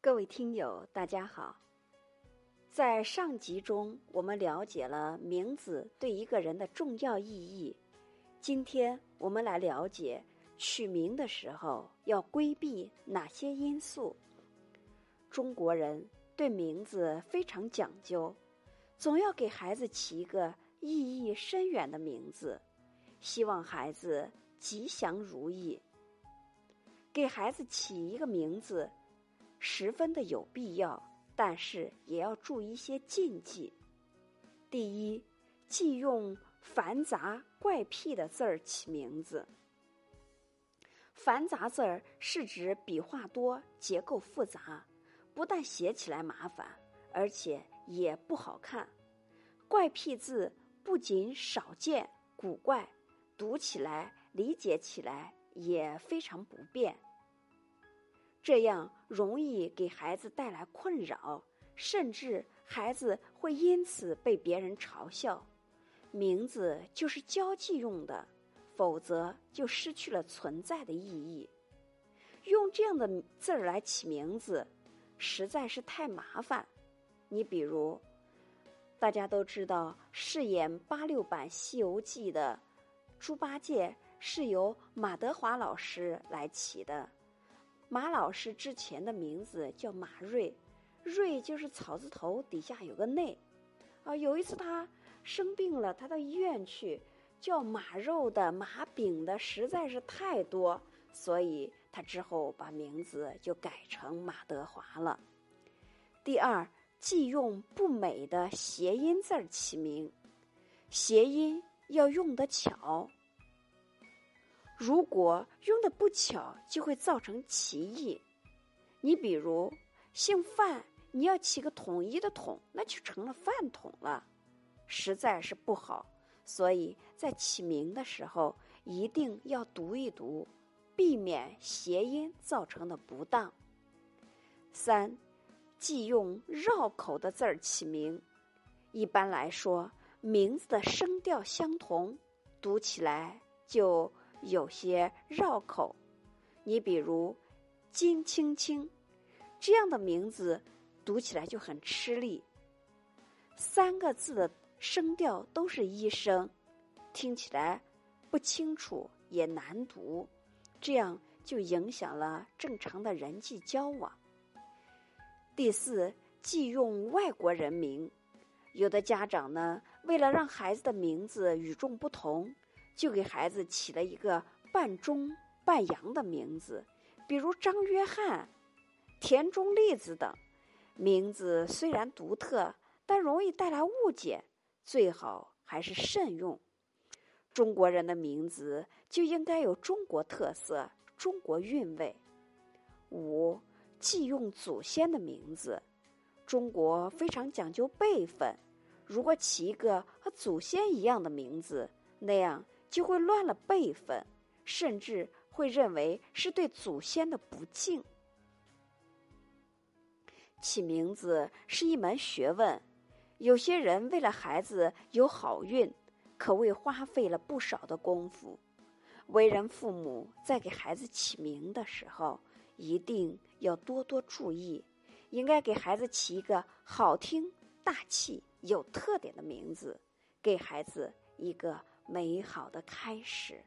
各位听友，大家好。在上集中，我们了解了名字对一个人的重要意义。今天我们来了解取名的时候要规避哪些因素。中国人对名字非常讲究，总要给孩子起一个意义深远的名字，希望孩子吉祥如意。给孩子起一个名字。十分的有必要，但是也要注意一些禁忌。第一，忌用繁杂怪僻的字儿起名字。繁杂字儿是指笔画多、结构复杂，不但写起来麻烦，而且也不好看。怪僻字不仅少见、古怪，读起来、理解起来也非常不便。这样容易给孩子带来困扰，甚至孩子会因此被别人嘲笑。名字就是交际用的，否则就失去了存在的意义。用这样的字儿来起名字，实在是太麻烦。你比如，大家都知道饰演八六版《西游记》的猪八戒是由马德华老师来起的。马老师之前的名字叫马瑞，瑞就是草字头底下有个内，啊，有一次他生病了，他到医院去，叫马肉的、马饼的实在是太多，所以他之后把名字就改成马德华了。第二，忌用不美的谐音字儿起名，谐音要用得巧。如果用的不巧，就会造成歧义。你比如姓范，你要起个统一的统，那就成了饭桶了，实在是不好。所以在起名的时候，一定要读一读，避免谐音造成的不当。三，忌用绕口的字儿起名。一般来说，名字的声调相同，读起来就。有些绕口，你比如“金青青”这样的名字，读起来就很吃力。三个字的声调都是一声，听起来不清楚也难读，这样就影响了正常的人际交往。第四，忌用外国人名。有的家长呢，为了让孩子的名字与众不同。就给孩子起了一个半中半洋的名字，比如张约翰、田中利子等。名字虽然独特，但容易带来误解，最好还是慎用。中国人的名字就应该有中国特色、中国韵味。五，忌用祖先的名字。中国非常讲究辈分，如果起一个和祖先一样的名字，那样。就会乱了辈分，甚至会认为是对祖先的不敬。起名字是一门学问，有些人为了孩子有好运，可谓花费了不少的功夫。为人父母在给孩子起名的时候，一定要多多注意，应该给孩子起一个好听、大气、有特点的名字，给孩子一个。美好的开始。